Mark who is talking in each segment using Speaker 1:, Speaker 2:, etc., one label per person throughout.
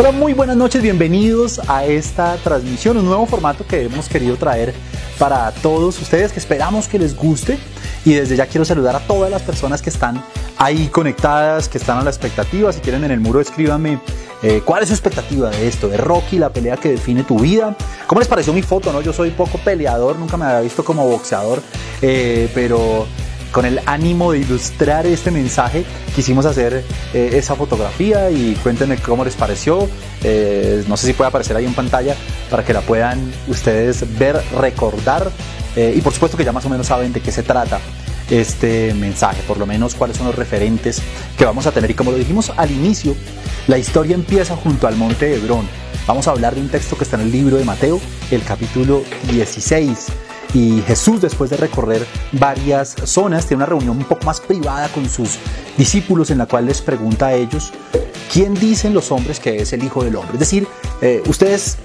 Speaker 1: Hola, muy buenas noches, bienvenidos a esta transmisión, un nuevo formato que hemos querido traer para todos ustedes, que esperamos que les guste. Y desde ya quiero saludar a todas las personas que están ahí conectadas, que están a la expectativa. Si quieren en el muro, escríbanme eh, cuál es su expectativa de esto, de Rocky, la pelea que define tu vida. ¿Cómo les pareció mi foto? No? Yo soy poco peleador, nunca me había visto como boxeador, eh, pero con el ánimo de ilustrar este mensaje, quisimos hacer eh, esa fotografía y cuéntenme cómo les pareció. Eh, no sé si puede aparecer ahí en pantalla para que la puedan ustedes ver, recordar eh, y por supuesto que ya más o menos saben de qué se trata este mensaje, por lo menos cuáles son los referentes que vamos a tener. Y como lo dijimos al inicio, la historia empieza junto al monte de Hebrón. Vamos a hablar de un texto que está en el libro de Mateo, el capítulo 16 y Jesús, después de recorrer varias zonas, tiene una reunión un poco más privada con sus discípulos en la cual les pregunta a ellos, ¿quién dicen los hombres que es el Hijo del Hombre? Es decir, eh, ustedes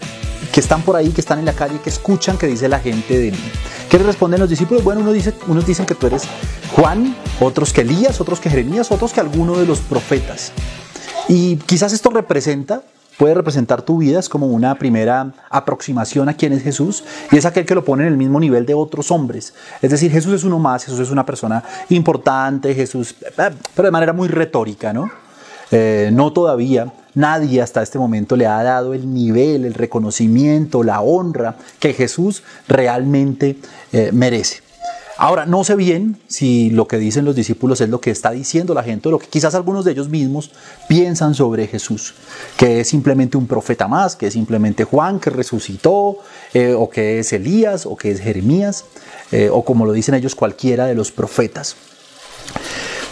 Speaker 1: que están por ahí, que están en la calle, que escuchan que dice la gente de mí. ¿Qué le responden los discípulos? Bueno, uno dice, unos dicen que tú eres Juan, otros que Elías, otros que Jeremías, otros que alguno de los profetas. Y quizás esto representa puede representar tu vida, es como una primera aproximación a quién es Jesús y es aquel que lo pone en el mismo nivel de otros hombres. Es decir, Jesús es uno más, Jesús es una persona importante, Jesús, pero de manera muy retórica, ¿no? Eh, no todavía, nadie hasta este momento le ha dado el nivel, el reconocimiento, la honra que Jesús realmente eh, merece. Ahora, no sé bien si lo que dicen los discípulos es lo que está diciendo la gente, o lo que quizás algunos de ellos mismos piensan sobre Jesús, que es simplemente un profeta más, que es simplemente Juan que resucitó, eh, o que es Elías, o que es Jeremías, eh, o como lo dicen ellos, cualquiera de los profetas.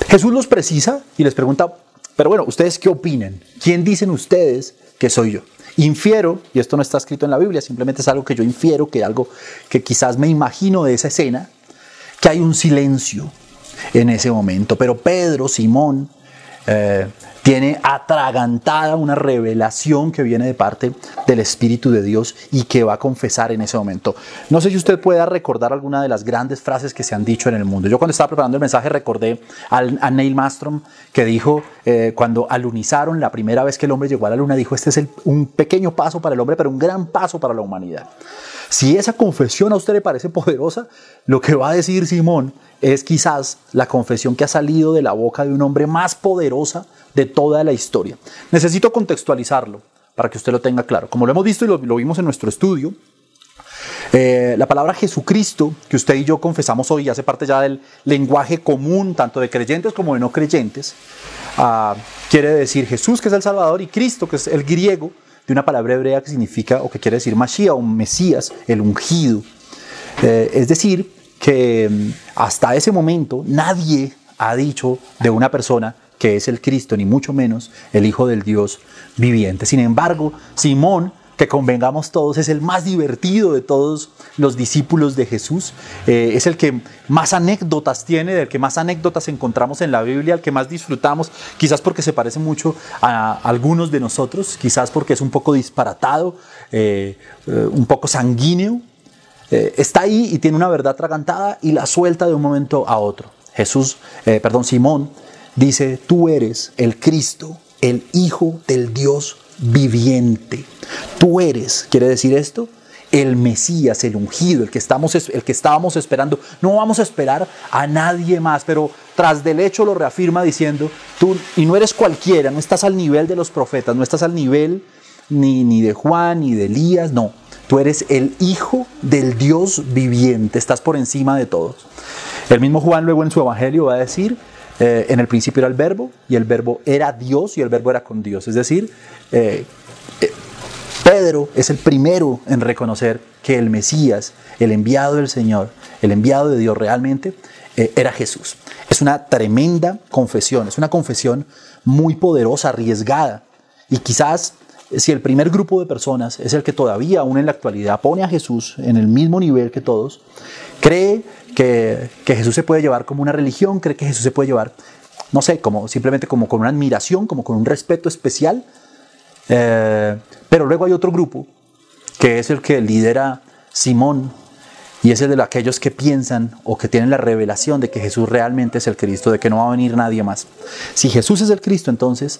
Speaker 1: Jesús los precisa y les pregunta, pero bueno, ¿ustedes qué opinan? ¿Quién dicen ustedes que soy yo? Infiero, y esto no está escrito en la Biblia, simplemente es algo que yo infiero, que algo que quizás me imagino de esa escena, que hay un silencio en ese momento. Pero Pedro, Simón, eh, tiene atragantada una revelación que viene de parte del Espíritu de Dios y que va a confesar en ese momento. No sé si usted pueda recordar alguna de las grandes frases que se han dicho en el mundo. Yo cuando estaba preparando el mensaje recordé a Neil Mastrom que dijo eh, cuando alunizaron la primera vez que el hombre llegó a la luna, dijo, este es un pequeño paso para el hombre, pero un gran paso para la humanidad. Si esa confesión a usted le parece poderosa, lo que va a decir Simón es quizás la confesión que ha salido de la boca de un hombre más poderosa de toda la historia. Necesito contextualizarlo para que usted lo tenga claro. Como lo hemos visto y lo, vimos en nuestro estudio, eh, la palabra Jesucristo, que usted y yo confesamos hoy, hace parte ya del lenguaje común, tanto de creyentes como de no creyentes, ah, quiere decir Jesús, que es el Salvador, y Cristo, que es el griego, de una palabra hebrea que significa o que quiere decir Mashiach o Mesías, el ungido. Eh, es decir, que mm, hasta ese momento nadie ha dicho de una persona que es el Cristo, ni mucho menos el Hijo del Dios viviente. Sin embargo, Simón que convengamos todos, es el más divertido de todos los discípulos de Jesús, eh, es el que más anécdotas tiene, del que más anécdotas encontramos en la Biblia, el que más disfrutamos, quizás porque se parece mucho a algunos de nosotros, quizás porque es un poco disparatado, eh, eh, un poco sanguíneo, está ahí y tiene una verdad atragantada y la suelta de un momento a otro. Jesús, perdón, Simón dice, tú eres el Cristo, el Hijo del Dios viviente. Tú eres, quiere decir esto, el Mesías, el ungido, el que, estamos, el que estábamos esperando. No vamos a esperar a nadie más, pero tras del hecho lo reafirma diciendo, tú, y no eres cualquiera, no estás al nivel de los profetas, no estás al nivel ni, ni de Juan, ni de Elías, no. Tú eres el Hijo del Dios viviente, estás por encima de todos. El mismo Juan luego en su Evangelio va a decir, eh, en el principio era el verbo y el verbo era Dios y el verbo era con Dios. Es decir, eh, eh, Pedro es el primero en reconocer que el Mesías, el enviado del Señor, el enviado de Dios realmente, era Jesús. Es una tremenda confesión, es una confesión muy poderosa, arriesgada. Y quizás si el primer grupo de personas es el que todavía aún en la actualidad pone a Jesús en el mismo nivel que todos, cree que, Jesús se puede llevar como una religión, cree que Jesús se puede llevar, no sé, como simplemente como con una admiración, como con un respeto especial. Eh, pero luego hay otro grupo, que es el que lidera Simón, y es el de aquellos que piensan o que tienen la revelación de que Jesús realmente es el Cristo, de que no va a venir nadie más. Si Jesús es el Cristo, entonces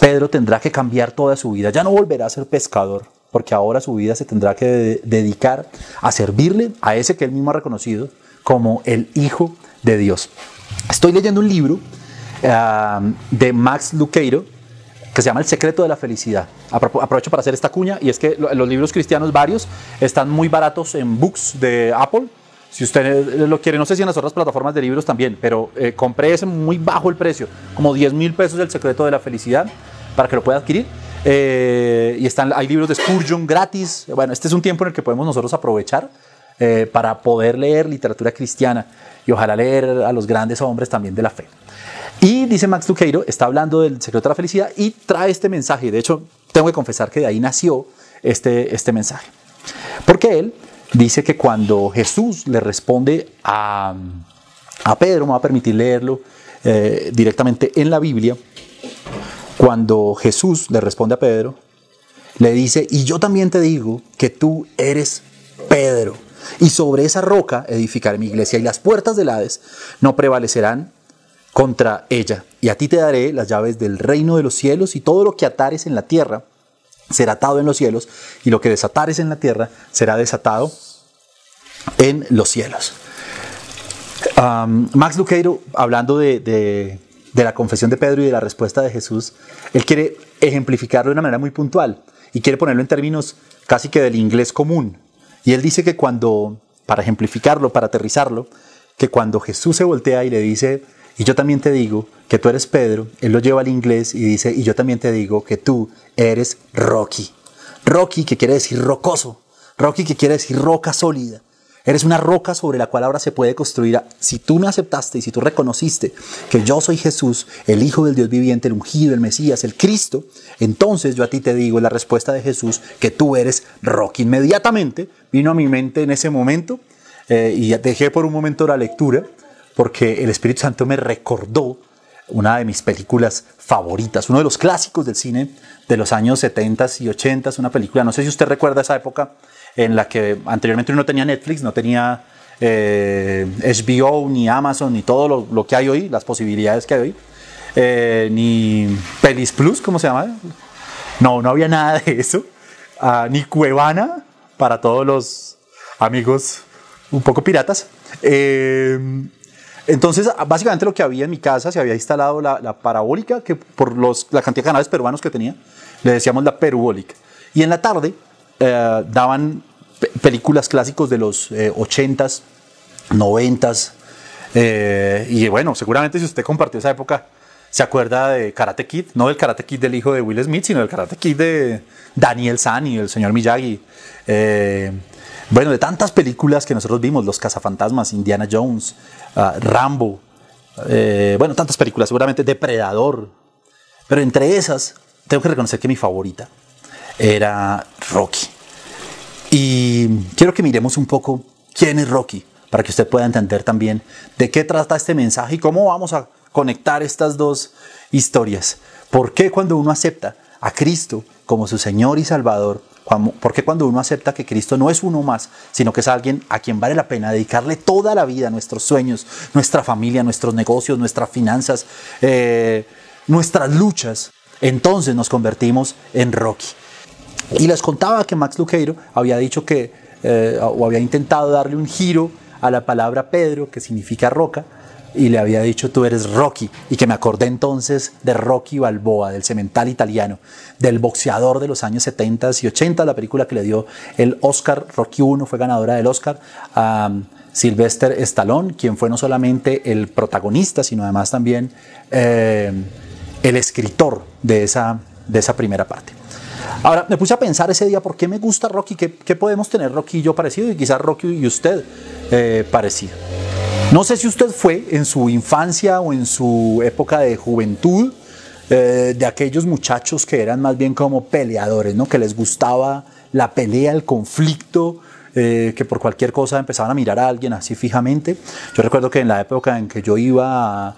Speaker 1: Pedro tendrá que cambiar toda su vida. Ya no volverá a ser pescador, porque ahora su vida se tendrá que dedicar a servirle a ese que él mismo ha reconocido como el Hijo de Dios. Estoy leyendo un libro ah, de Max Luqueiro que se llama El secreto de la felicidad. Aprovecho para hacer esta cuña y es que los libros cristianos varios están muy baratos en books de Apple. Si usted lo quiere, no sé si en las otras plataformas de libros también, pero eh, compré ese muy bajo el precio, como 10 mil pesos El secreto de la felicidad, para que lo pueda adquirir. Eh, y están, hay libros de Spurgeon gratis. Bueno, este es un tiempo en el que podemos nosotros aprovechar eh, para poder leer literatura cristiana y ojalá leer a los grandes hombres también de la fe. Y dice Max Luqueiro, está hablando del secreto de la felicidad y trae este mensaje. De hecho, tengo que confesar que de ahí nació este, este mensaje. Porque él dice que cuando Jesús le responde a, a Pedro, me va a permitir leerlo eh, directamente en la Biblia, cuando Jesús le responde a Pedro, le dice, y yo también te digo que tú eres Pedro, y sobre esa roca edificaré mi iglesia, y las puertas del Hades no prevalecerán contra ella. Y a ti te daré las llaves del reino de los cielos y todo lo que atares en la tierra será atado en los cielos y lo que desatares en la tierra será desatado en los cielos. Max Luqueiro, hablando de, la confesión de Pedro y de la respuesta de Jesús, él quiere ejemplificarlo de una manera muy puntual y quiere ponerlo en términos casi que del inglés común. Y él dice que cuando, para ejemplificarlo, para aterrizarlo, que cuando Jesús se voltea y le dice, y yo también te digo que tú eres Pedro, él lo lleva al inglés y dice, y yo también te digo que tú eres Rocky. Rocky que quiere decir rocoso, Rocky que quiere decir roca sólida. Eres una roca sobre la cual ahora se puede construir. Si tú me aceptaste y si tú reconociste que yo soy Jesús, el Hijo del Dios viviente, el ungido, el Mesías, el Cristo, entonces yo a ti te digo la respuesta de Jesús que tú eres Rocky. Inmediatamente vino a mi mente en ese momento eh, y dejé por un momento la lectura porque el Espíritu Santo me recordó una de mis películas favoritas, uno de los clásicos del cine de los años 70 y 80, una película, no sé si usted recuerda esa época en la que anteriormente uno no tenía Netflix, no tenía HBO, eh, ni Amazon, ni todo lo, que hay hoy, las posibilidades que hay hoy, eh, ni Pelis Plus, ¿cómo se llama? No, no había nada de eso, ah, ni Cuevana para todos los amigos un poco piratas. Eh, entonces, básicamente lo que había en mi casa, se había instalado la, parabólica, que por los, la cantidad de canales peruanos que tenía, le decíamos la perubólica. Y en la tarde eh, daban películas clásicos de los 80s, eh, 90s. Eh, y bueno, seguramente si usted compartió esa época, se acuerda de Karate Kid, no del Karate Kid del hijo de Will Smith, sino del Karate Kid de Daniel San y el señor Miyagi. Bueno, de tantas películas que nosotros vimos, Los Cazafantasmas, Indiana Jones, Ah, Rambo, eh, bueno, tantas películas, seguramente Depredador. Pero entre esas, tengo que reconocer que mi favorita era Rocky. Y quiero que miremos un poco quién es Rocky, para que usted pueda entender también de qué trata este mensaje y cómo vamos a conectar estas dos historias. ¿Por qué cuando uno acepta a Cristo como su Señor y Salvador, porque cuando uno acepta que Cristo no es uno más, sino que es alguien a quien vale la pena dedicarle toda la vida, nuestros sueños, nuestra familia, nuestros negocios, nuestras finanzas, eh, nuestras luchas, entonces nos convertimos en Rocky. Y les contaba que Max Luqueiro había dicho que, eh, o había intentado darle un giro a la palabra Pedro, que significa roca, y le había dicho tú eres Rocky y que me acordé entonces de Rocky Balboa, del cemental italiano, del boxeador de los años 70 y 80, la película que le dio el Oscar, Rocky 1 fue ganadora del Oscar a Sylvester Stallone, quien fue no solamente el protagonista, sino además también eh, el escritor de esa, de esa primera parte. Ahora, me puse a pensar ese día, ¿por qué me gusta Rocky? ¿Qué, podemos tener Rocky y yo parecido? Y quizás Rocky y usted eh, parecido. No sé si usted fue en su infancia o en su época de juventud eh, de aquellos muchachos que eran más bien como peleadores, ¿no? que les gustaba la pelea, el conflicto, eh, que por cualquier cosa empezaban a mirar a alguien así fijamente. Yo recuerdo que en la época en que yo iba a,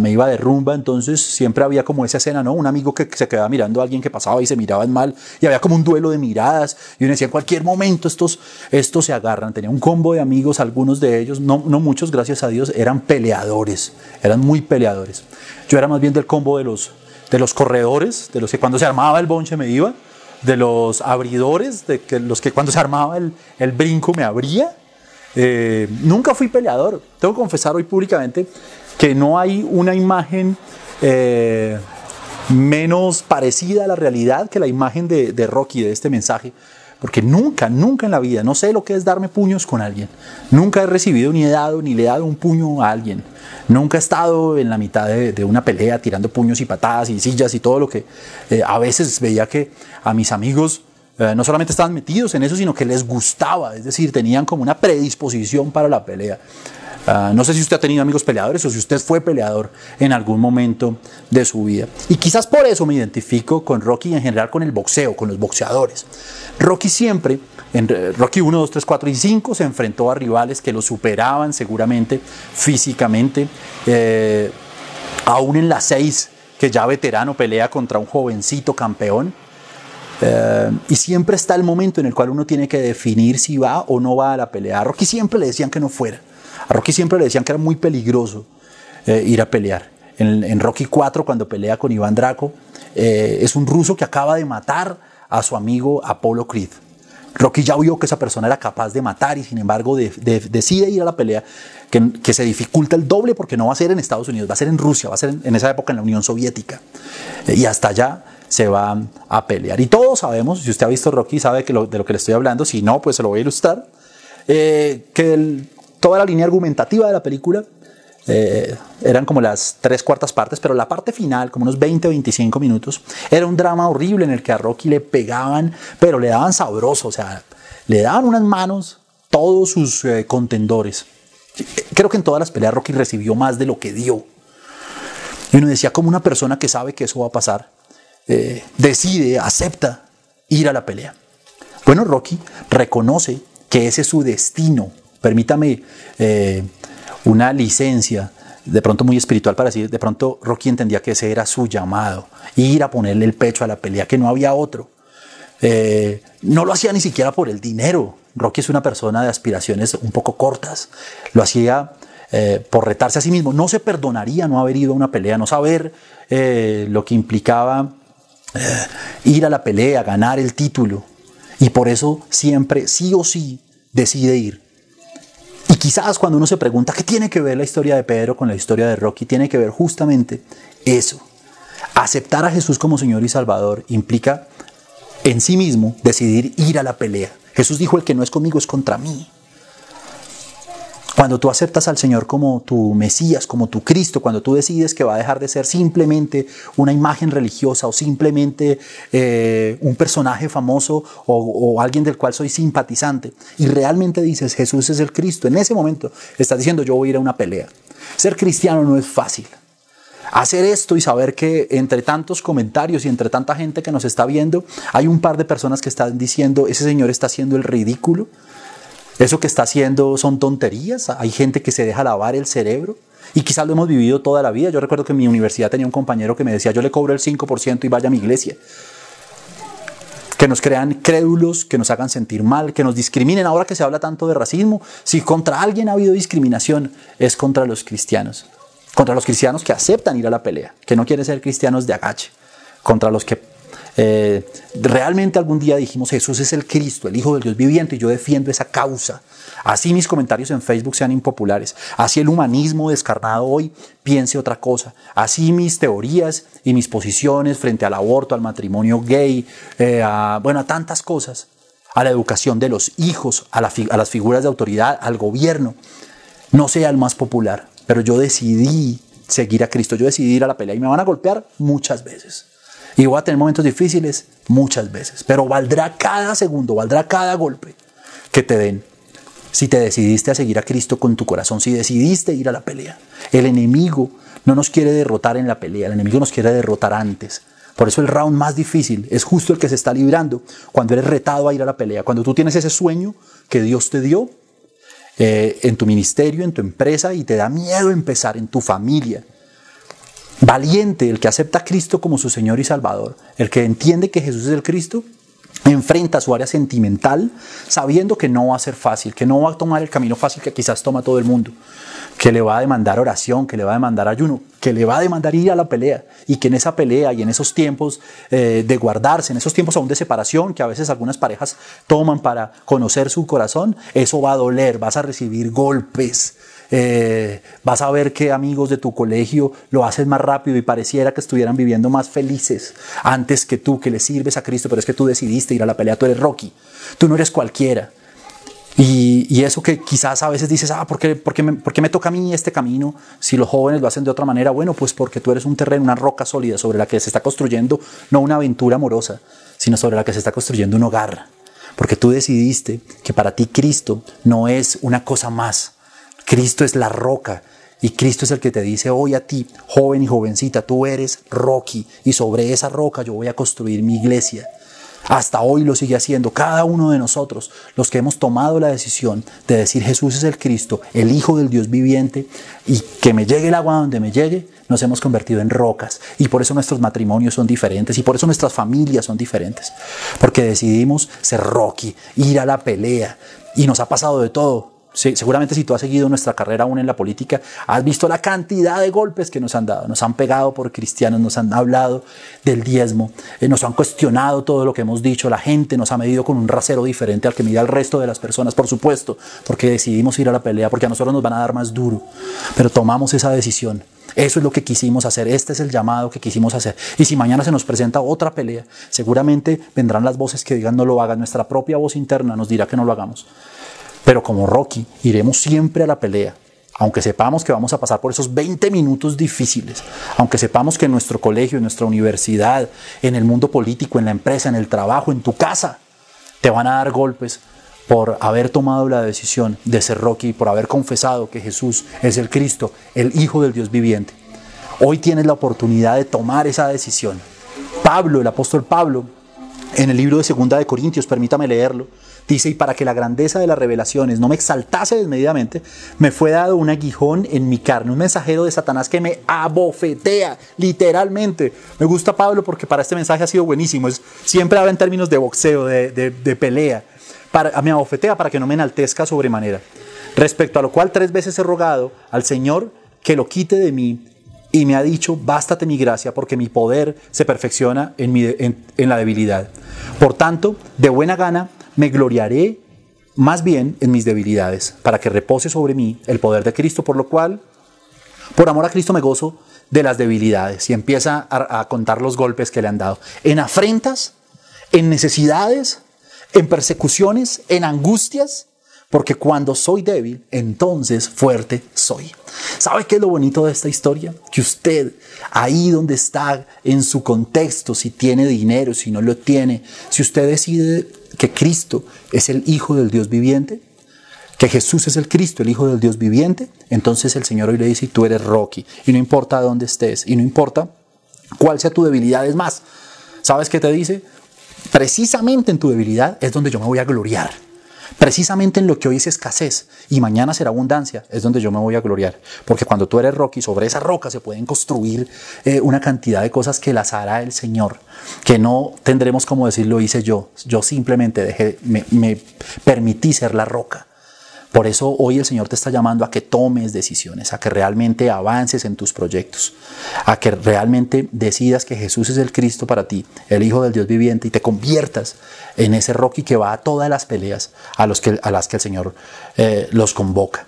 Speaker 1: me iba de rumba, entonces siempre había como esa escena, ¿no? Un amigo que se quedaba mirando a alguien que pasaba y se miraban mal y había como un duelo de miradas y uno decía, en cualquier momento estos, estos se agarran. Tenía un combo de amigos, algunos de ellos, no, no muchos, gracias a Dios, eran peleadores, eran muy peleadores. Yo era más bien del combo de los de los corredores, de los que cuando se armaba el bonche me iba, de los abridores, de los que cuando se armaba el, el brinco me abría. Eh, nunca fui peleador. Tengo que confesar hoy públicamente que no hay una imagen eh, menos parecida a la realidad que la imagen de, Rocky, de este mensaje. Porque nunca, nunca en la vida, no sé lo que es darme puños con alguien. Nunca he recibido ni he dado ni le he dado un puño a alguien. Nunca he estado en la mitad de, una pelea tirando puños y patadas y sillas y todo lo que eh, a veces veía que a mis amigos eh, no solamente estaban metidos en eso, sino que les gustaba. Es decir, tenían como una predisposición para la pelea. Ah, no sé si usted ha tenido amigos peleadores o si usted fue peleador en algún momento de su vida. Y quizás por eso me identifico con Rocky y en general con el boxeo, con los boxeadores. Rocky siempre, en Rocky 1, 2, 3, 4 y 5, se enfrentó a rivales que lo superaban seguramente físicamente. Eh, aún en la 6, que ya veterano pelea contra un jovencito campeón. Eh, y siempre está el momento en el cual uno tiene que definir si va o no va a la pelea. A Rocky siempre le decían que no fuera. A Rocky siempre le decían que era muy peligroso eh, ir a pelear. En, Rocky 4, cuando pelea con Iván Draco, es un ruso que acaba de matar a su amigo Apollo Creed. Rocky ya vio que esa persona era capaz de matar y sin embargo decide ir a la pelea que, se dificulta el doble porque no va a ser en Estados Unidos, va a ser en Rusia, va a ser en, esa época en la Unión Soviética. Eh, y hasta allá se va a pelear. Y todos sabemos, si usted ha visto Rocky sabe que de lo que le estoy hablando, si no, pues se lo voy a ilustrar, eh, que toda la línea argumentativa de la película eh, eran como las tres cuartas partes, pero la parte final, como unos 20 o 25 minutos, era un drama horrible en el que a Rocky le pegaban, pero le daban sabroso, o sea, le daban unas manos todos sus eh, contendores. Creo que en todas las peleas Rocky recibió más de lo que dio. Y uno decía, como una persona que sabe que eso va a pasar, eh, decide, acepta ir a la pelea. Bueno, Rocky reconoce que ese es su destino. Permítame una licencia de pronto muy espiritual para decir, de pronto Rocky entendía que ese era su llamado, ir a ponerle el pecho a la pelea, que no había otro. Eh, no lo hacía ni siquiera por el dinero. Rocky es una persona de aspiraciones un poco cortas. Lo hacía eh, por retarse a sí mismo. No se perdonaría no haber ido a una pelea, no saber eh, lo que implicaba ir a la pelea, ganar el título. Y por eso siempre, sí o sí, decide ir. Y quizás cuando uno se pregunta qué tiene que ver la historia de Pedro con la historia de Rocky, tiene que ver justamente eso. Aceptar a Jesús como Señor y Salvador implica en sí mismo decidir ir a la pelea. Jesús dijo, el que no es conmigo es contra mí. Cuando tú aceptas al Señor como tu Mesías, como tu Cristo, cuando tú decides que va a dejar de ser simplemente una imagen religiosa o simplemente eh, un personaje famoso o, o, alguien del cual soy simpatizante, y realmente dices Jesús es el Cristo, en ese momento estás diciendo yo voy a ir a una pelea. Ser cristiano no es fácil. Hacer esto y saber que entre tantos comentarios y entre tanta gente que nos está viendo, hay un par de personas que están diciendo, ese señor está haciendo el ridículo, eso que está haciendo son tonterías. Hay gente que se deja lavar el cerebro. Y quizás lo hemos vivido toda la vida. Yo recuerdo que en mi universidad tenía un compañero que me decía, yo le cobro el 5% y vaya a mi iglesia. Que nos crean crédulos, que nos hagan sentir mal, que nos discriminen. Ahora que se habla tanto de racismo, si contra alguien ha habido discriminación, es contra los cristianos. Contra los cristianos que aceptan ir a la pelea, que no quieren ser cristianos de agache. Contra los que eh, realmente algún día dijimos Jesús es el Cristo, el Hijo del Dios viviente, y yo defiendo esa causa. Así mis comentarios en Facebook sean impopulares. Así el humanismo descarnado hoy piense otra cosa. Así mis teorías y mis posiciones frente al aborto, al matrimonio gay, eh, a, bueno, a tantas cosas, a la educación de los hijos, a, a las figuras de autoridad, al gobierno, no sea el más popular. Pero yo decidí seguir a Cristo, yo decidí ir a la pelea y me van a golpear muchas veces. Y voy a tener momentos difíciles muchas veces, pero valdrá cada segundo, valdrá cada golpe que te den. Si te decidiste a seguir a Cristo con tu corazón, si decidiste ir a la pelea. El enemigo no nos quiere derrotar en la pelea, el enemigo nos quiere derrotar antes. Por eso el round más difícil es justo el que se está librando cuando eres retado a ir a la pelea, cuando tú tienes ese sueño que Dios te dio eh, en tu ministerio, en tu empresa y te da miedo empezar en tu familia valiente, el que acepta a Cristo como su Señor y Salvador, el que entiende que Jesús es el Cristo, enfrenta su área sentimental sabiendo que no va a ser fácil, que no va a tomar el camino fácil que quizás toma todo el mundo, que le va a demandar oración, que le va a demandar ayuno, que le va a demandar ir a la pelea y que en esa pelea y en esos tiempos eh, de guardarse, en esos tiempos aún de separación que a veces algunas parejas toman para conocer su corazón, eso va a doler, vas a recibir golpes, eh, vas a ver que amigos de tu colegio lo hacen más rápido y pareciera que estuvieran viviendo más felices antes que tú, que le sirves a Cristo, pero es que tú decidiste ir a la pelea, tú eres Rocky, tú no eres cualquiera. Y, eso que quizás a veces dices, ah, ¿por qué, por, me, ¿por qué, me, toca a mí este camino si los jóvenes lo hacen de otra manera? Bueno, pues porque tú eres un terreno, una roca sólida sobre la que se está construyendo no una aventura amorosa, sino sobre la que se está construyendo un hogar. Porque tú decidiste que para ti Cristo no es una cosa más, Cristo es la roca y Cristo es el que te dice hoy a ti, joven y jovencita, tú eres Rocky y sobre esa roca yo voy a construir mi iglesia. Hasta hoy lo sigue haciendo cada uno de nosotros, los que hemos tomado la decisión de decir Jesús es el Cristo, el Hijo del Dios viviente, y que me llegue el agua donde me llegue, nos hemos convertido en rocas. Y por eso nuestros matrimonios son diferentes, y por eso nuestras familias son diferentes. Porque decidimos ser Rocky, ir a la pelea, y nos ha pasado de todo seguramente si tú has seguido nuestra carrera aún en la política, has visto la cantidad de golpes que nos han dado. Nos han pegado por cristianos, nos han hablado del diezmo, eh, nos han cuestionado todo lo que hemos dicho. La gente nos ha medido con un rasero diferente al que mide al resto de las personas, por supuesto, porque decidimos ir a la pelea, porque a nosotros nos van a dar más duro. Pero tomamos esa decisión. Eso es lo que quisimos hacer, este es el llamado que quisimos hacer. Y si mañana se nos presenta otra pelea, seguramente vendrán las voces que digan no lo hagan, nuestra propia voz interna nos dirá que no lo hagamos. Pero como Rocky, iremos siempre a la pelea, aunque sepamos que vamos a pasar por esos 20 minutos difíciles, aunque sepamos que en nuestro colegio, en nuestra universidad, en el mundo político, en la empresa, en el trabajo, en tu casa, te van a dar golpes por haber tomado la decisión de ser Rocky, por haber confesado que Jesús es el Cristo, el Hijo del Dios viviente. Hoy tienes la oportunidad de tomar esa decisión. Pablo, el apóstol Pablo, en el libro de Segunda de Corintios, permítame leerlo, Dice, y para que la grandeza de las revelaciones no me exaltase desmedidamente, me fue dado un aguijón en mi carne, un mensajero de Satanás que me abofetea, literalmente. Me gusta Pablo porque para este mensaje ha sido buenísimo. Es, siempre habla en términos de boxeo, de, pelea. Para, me abofetea para que no me enaltezca sobremanera. Respecto a lo cual tres veces he rogado al Señor que lo quite de mí y me ha dicho, bástate mi gracia porque mi poder se perfecciona en, mi, en la debilidad. Por tanto, de buena gana me gloriaré más bien en mis debilidades, para que repose sobre mí el poder de Cristo, por lo cual, por amor a Cristo me gozo de las debilidades y empieza a, contar los golpes que le han dado. En afrentas, en necesidades, en persecuciones, en angustias, porque cuando soy débil, entonces fuerte soy. ¿Sabe qué es lo bonito de esta historia? Que usted, ahí donde está, en su contexto, si tiene dinero, si no lo tiene, si usted decide que Cristo es el Hijo del Dios viviente, que Jesús es el Cristo, el Hijo del Dios viviente, entonces el Señor hoy le dice, tú eres Rocky, y no importa dónde estés, y no importa cuál sea tu debilidad, es más, ¿sabes qué te dice? Precisamente en tu debilidad es donde yo me voy a gloriar. Precisamente en lo que hoy es escasez y mañana será abundancia, es donde yo me voy a gloriar. Porque cuando tú eres Rocky, sobre esa roca se pueden construir eh, una cantidad de cosas que las hará el Señor, que no tendremos como decir lo hice yo. Yo simplemente dejé, me permití ser la roca. Por eso hoy el Señor te está llamando a que tomes decisiones, a que realmente avances en tus proyectos, a que realmente decidas que Jesús es el Cristo para ti, el Hijo del Dios viviente, y te conviertas en ese Rocky que va a todas las peleas a, las que el Señor eh, los convoca.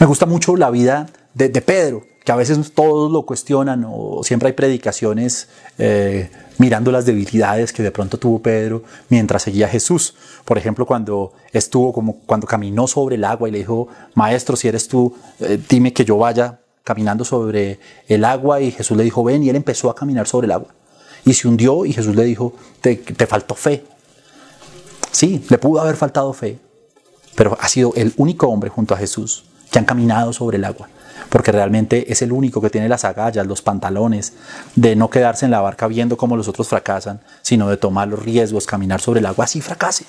Speaker 1: Me gusta mucho la vida de, Pedro, que a veces todos lo cuestionan o siempre hay predicaciones eh, mirando las debilidades que de pronto tuvo Pedro mientras seguía a Jesús. Por ejemplo, cuando estuvo como cuando caminó sobre el agua y le dijo, "Maestro, si eres tú, eh, dime que yo vaya caminando sobre el agua." Y Jesús le dijo, "Ven." Y él empezó a caminar sobre el agua. Y se hundió y Jesús le dijo, "Te, te faltó fe." Sí, le pudo haber faltado fe, pero ha sido el único hombre junto a Jesús que han caminado sobre el agua porque realmente es el único que tiene las agallas, los pantalones, de no quedarse en la barca viendo cómo los otros fracasan, sino de tomar los riesgos, caminar sobre el agua, así fracase.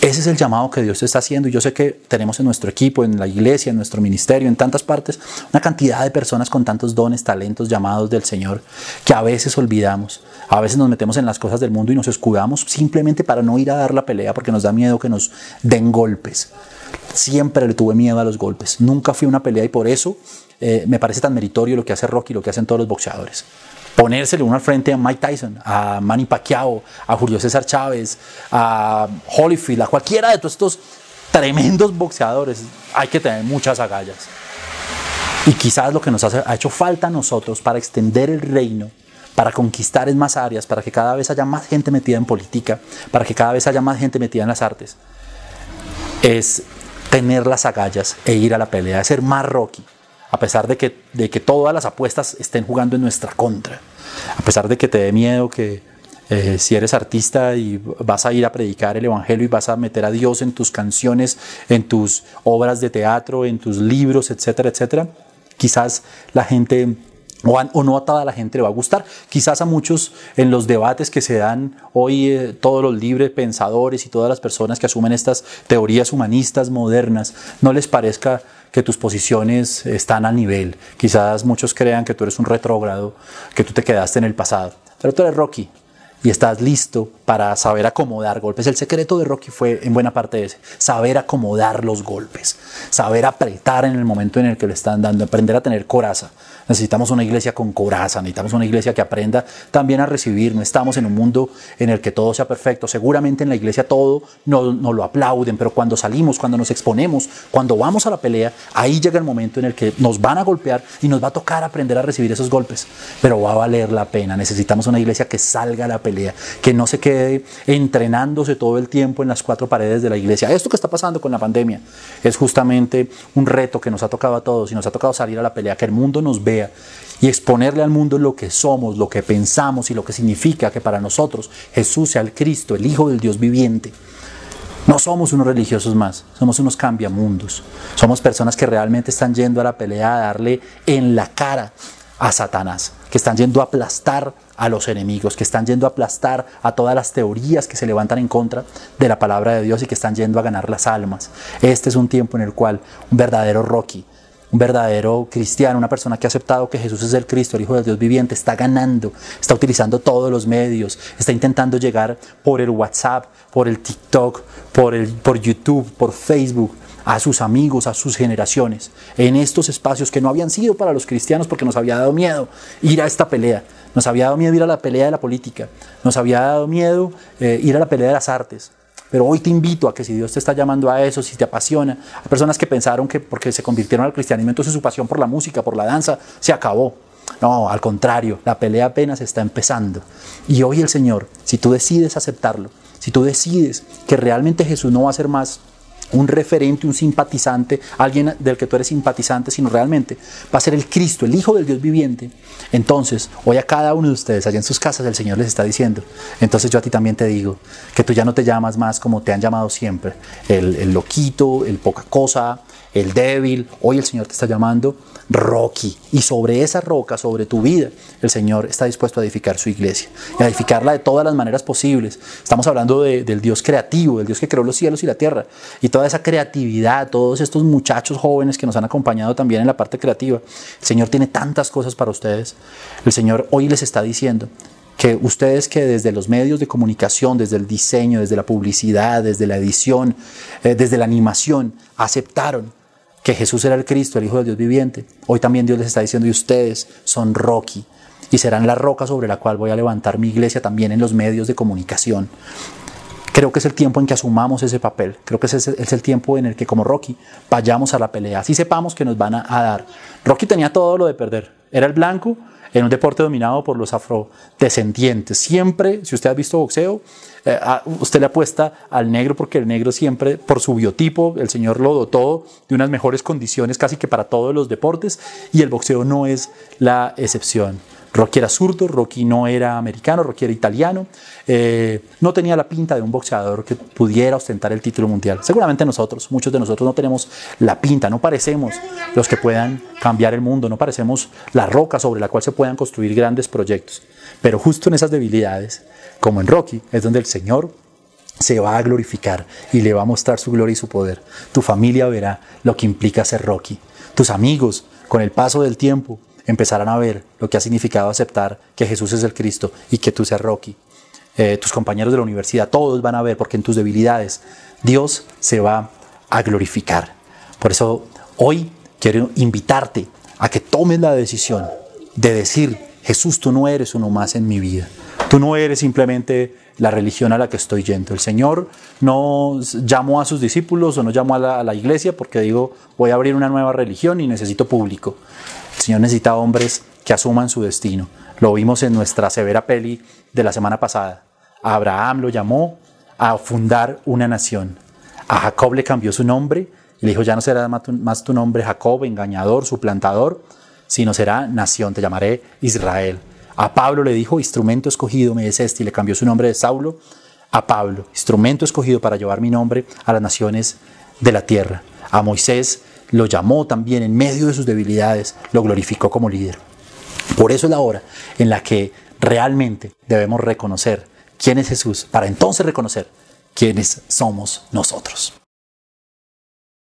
Speaker 1: Ese es el llamado que Dios está haciendo y yo sé que tenemos en nuestro equipo, en la iglesia, en nuestro ministerio, en tantas partes, una cantidad de personas con tantos dones, talentos, llamados del Señor que a veces olvidamos, a veces nos metemos en las cosas del mundo y nos escudamos simplemente para no ir a dar la pelea porque nos da miedo que nos den golpes. Siempre le tuve miedo a los golpes, nunca fui a una pelea y por eso eh, me parece tan meritorio lo que hace Rocky, lo que hacen todos los boxeadores ponérsele uno al frente a Mike Tyson, a Manny Pacquiao, a Julio César Chávez, a Holyfield, a cualquiera de todos estos tremendos boxeadores, hay que tener muchas agallas. Y quizás lo que nos ha hecho falta a nosotros para extender el reino, para conquistar en más áreas, para que cada vez haya más gente metida en política, para que cada vez haya más gente metida en las artes, es tener las agallas e ir a la pelea, es ser más Rocky a pesar de que, de que todas las apuestas estén jugando en nuestra contra, a pesar de que te dé miedo que eh, si eres artista y vas a ir a predicar el Evangelio y vas a meter a Dios en tus canciones, en tus obras de teatro, en tus libros, etcétera, etcétera, quizás la gente o, no a toda la gente le va a gustar. Quizás a muchos en los debates que se dan hoy, eh, todos los libres pensadores y todas las personas que asumen estas teorías humanistas modernas, no les parezca que tus posiciones están a nivel. Quizás muchos crean que tú eres un retrógrado, que tú te quedaste en el pasado. Pero tú eres Rocky, y estás listo para saber acomodar golpes. El secreto de Rocky fue en buena parte ese, saber acomodar los golpes, saber apretar en el momento en el que le están dando, aprender a tener coraza. Necesitamos una iglesia con coraza, necesitamos una iglesia que aprenda también a recibir. No estamos en un mundo en el que todo sea perfecto. Seguramente en la iglesia todo nos no lo aplauden, pero cuando salimos, cuando nos exponemos, cuando vamos a la pelea, ahí llega el momento en el que nos van a golpear y nos va a tocar aprender a recibir esos golpes. Pero va a valer la pena. Necesitamos una iglesia que salga a la pelea que no se quede entrenándose todo el tiempo en las cuatro paredes de la iglesia. Esto que está pasando con la pandemia es justamente un reto que nos ha tocado a todos y nos ha tocado salir a la pelea, que el mundo nos vea y exponerle al mundo lo que somos, lo que pensamos y lo que significa que para nosotros Jesús sea el Cristo, el Hijo del Dios viviente. No somos unos religiosos más, somos unos cambiamundos. Somos personas que realmente están yendo a la pelea a darle en la cara a Satanás, que están yendo a aplastar a los enemigos, que están yendo a aplastar a todas las teorías que se levantan en contra de la palabra de Dios y que están yendo a ganar las almas. Este es un tiempo en el cual un verdadero Rocky, un verdadero cristiano, una persona que ha aceptado que Jesús es el Cristo, el Hijo del Dios viviente, está ganando, está utilizando todos los medios, está intentando llegar por el WhatsApp, por el TikTok, por, el, por YouTube, por Facebook, a sus amigos, a sus generaciones, en estos espacios que no habían sido para los cristianos porque nos había dado miedo ir a esta pelea, nos había dado miedo ir a la pelea de la política, nos había dado miedo eh, ir a la pelea de las artes. Pero hoy te invito a que si Dios te está llamando a eso, si te apasiona, a personas que pensaron que porque se convirtieron al cristianismo, entonces su pasión por la música, por la danza, se acabó. No, al contrario, la pelea apenas está empezando. Y hoy el Señor, si tú decides aceptarlo, si tú decides que realmente Jesús no va a ser más un referente, un simpatizante, alguien del que tú eres simpatizante, sino realmente va a ser el Cristo, el Hijo del Dios viviente. Entonces, hoy a cada uno de ustedes allá en sus casas el Señor les está diciendo, entonces yo a ti también te digo, que tú ya no te llamas más como te han llamado siempre, el, loquito, el poca cosa, el débil, hoy el Señor te está llamando Rocky. Y sobre esa roca, sobre tu vida, el Señor está dispuesto a edificar su iglesia. Y a edificarla de todas las maneras posibles. Estamos hablando del Dios creativo, del Dios que creó los cielos y la tierra. Y toda esa creatividad, todos estos muchachos jóvenes que nos han acompañado también en la parte creativa. El Señor tiene tantas cosas para ustedes. El Señor hoy les está diciendo, que ustedes que desde los medios de comunicación, desde el diseño, desde la publicidad, desde la edición, eh, desde la animación, aceptaron que Jesús era el Cristo, el Hijo de Dios viviente. Hoy también Dios les está diciendo, y ustedes son Rocky, y serán la roca sobre la cual voy a levantar mi iglesia también en los medios de comunicación. Creo que es el tiempo en que asumamos ese papel. Creo que es el tiempo en el que como Rocky vayamos a la pelea. Así sepamos que nos van a, a dar. Rocky tenía todo lo de perder. Era el blanco, en un deporte dominado por los afrodescendientes. Siempre, si usted ha visto boxeo, eh, usted le apuesta al negro porque el negro siempre, por su biotipo, el Señor lo dotó de unas mejores condiciones casi que para todos los deportes y el boxeo no es la excepción. Rocky era zurdo, Rocky no era americano, Rocky era italiano, eh, no tenía la pinta de un boxeador que pudiera ostentar el título mundial. Seguramente nosotros, muchos de nosotros no tenemos la pinta, no parecemos los que puedan cambiar el mundo, no parecemos la roca sobre la cual se puedan construir grandes proyectos. Pero justo en esas debilidades, como en Rocky, es donde el Señor se va a glorificar y le va a mostrar su gloria y su poder. Tu familia verá lo que implica ser Rocky. Tus amigos, con el paso del tiempo, empezarán a ver lo que ha significado aceptar que Jesús es el Cristo y que tú seas Rocky. Eh, tus compañeros de la universidad, todos van a ver, porque en tus debilidades Dios se va a glorificar. Por eso hoy quiero invitarte a que tomes la decisión de decir, Jesús, tú no eres uno más en mi vida. Tú no eres simplemente la religión a la que estoy yendo. El Señor no llamó a sus discípulos o no llamó a la, a la iglesia porque digo, voy a abrir una nueva religión y necesito público. El Señor necesita hombres que asuman su destino. Lo vimos en nuestra severa peli de la semana pasada. Abraham lo llamó a fundar una nación. A Jacob le cambió su nombre y le dijo, ya no será más tu nombre Jacob, engañador, suplantador, sino será nación, te llamaré Israel. A Pablo le dijo, instrumento escogido me es este, y le cambió su nombre de Saulo a Pablo, instrumento escogido para llevar mi nombre a las naciones de la tierra. A Moisés lo llamó también en medio de sus debilidades, lo glorificó como líder. Por eso es la hora en la que realmente debemos reconocer quién es Jesús, para entonces reconocer quiénes somos nosotros.